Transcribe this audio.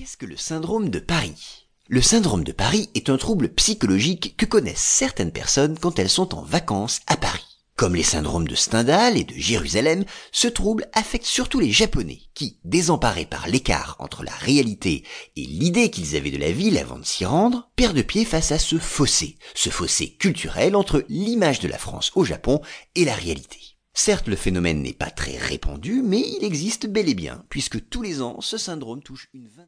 Qu'est-ce que le syndrome de Paris? Le syndrome de Paris est un trouble psychologique que connaissent certaines personnes quand elles sont en vacances à Paris. Comme les syndromes de Stendhal et de Jérusalem, ce trouble affecte surtout les Japonais, qui, désemparés par l'écart entre la réalité et l'idée qu'ils avaient de la ville avant de s'y rendre, perdent pied face à ce fossé, ce fossé culturel entre l'image de la France au Japon et la réalité. Certes, le phénomène n'est pas très répandu, mais il existe bel et bien, puisque tous les ans, ce syndrome touche une vingtaine